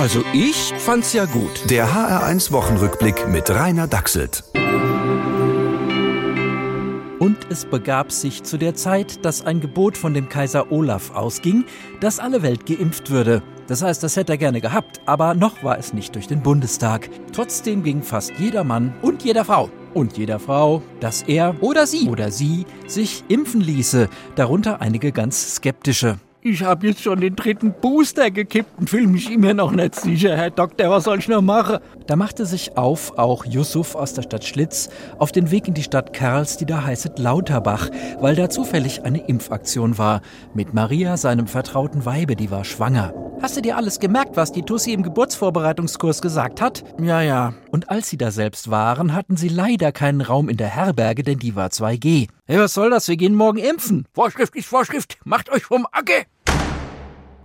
Also ich fand's ja gut. Der HR1 Wochenrückblick mit Rainer Dachselt. Und es begab sich zu der Zeit, dass ein Gebot von dem Kaiser Olaf ausging, dass alle Welt geimpft würde. Das heißt, das hätte er gerne gehabt, aber noch war es nicht durch den Bundestag. Trotzdem ging fast jeder Mann und jeder Frau und jeder Frau, dass er oder sie oder sie sich impfen ließe, darunter einige ganz skeptische. Ich habe jetzt schon den dritten Booster gekippt und fühle mich immer noch nicht sicher, Herr Doktor. Was soll ich noch machen? Da machte sich auf auch Yusuf aus der Stadt Schlitz auf den Weg in die Stadt Karls, die da heißet Lauterbach, weil da zufällig eine Impfaktion war. Mit Maria, seinem vertrauten Weibe, die war schwanger. Hast du dir alles gemerkt, was die Tussi im Geburtsvorbereitungskurs gesagt hat? Ja, ja. Und als sie da selbst waren, hatten sie leider keinen Raum in der Herberge, denn die war 2G. Hey, was soll das? Wir gehen morgen impfen. Vorschrift ist Vorschrift. Macht euch vom Acke.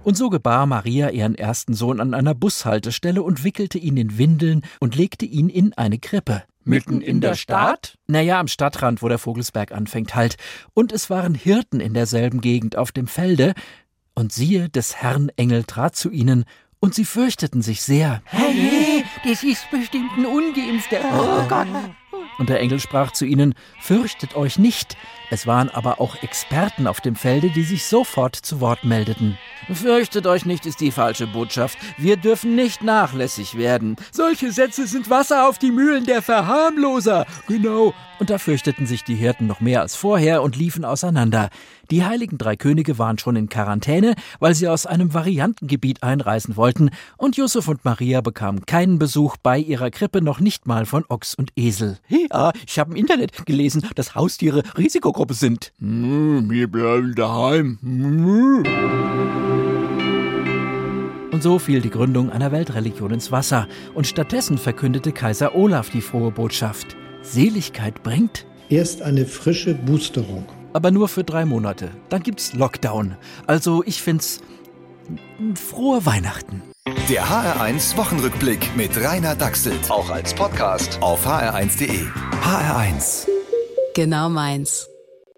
Und so gebar Maria ihren ersten Sohn an einer Bushaltestelle und wickelte ihn in Windeln und legte ihn in eine Krippe. Mitten in der Stadt? Naja, am Stadtrand, wo der Vogelsberg anfängt halt. Und es waren Hirten in derselben Gegend auf dem Felde. Und siehe, des Herrn Engel trat zu ihnen, und sie fürchteten sich sehr. Hey, das ist bestimmt ein Ungeimpfter. Oh Gott. Und der Engel sprach zu ihnen, Fürchtet euch nicht. Es waren aber auch Experten auf dem Felde, die sich sofort zu Wort meldeten. Fürchtet euch nicht ist die falsche Botschaft. Wir dürfen nicht nachlässig werden. Solche Sätze sind Wasser auf die Mühlen der Verharmloser. Genau. Und da fürchteten sich die Hirten noch mehr als vorher und liefen auseinander. Die heiligen drei Könige waren schon in Quarantäne, weil sie aus einem Variantengebiet einreisen wollten, und Josef und Maria bekamen keinen Besuch bei ihrer Krippe noch nicht mal von Ochs und Esel. Ja, ich habe im Internet gelesen, dass Haustiere Risikogruppe sind. Hm, wir bleiben daheim. Und so fiel die Gründung einer Weltreligion ins Wasser, und stattdessen verkündete Kaiser Olaf die frohe Botschaft. Seligkeit bringt? Erst eine frische Boosterung. Aber nur für drei Monate. Dann gibt's Lockdown. Also ich find's frohe Weihnachten. Der HR1 Wochenrückblick mit Rainer Dachselt. Auch als Podcast auf hr1.de. HR1. Genau meins.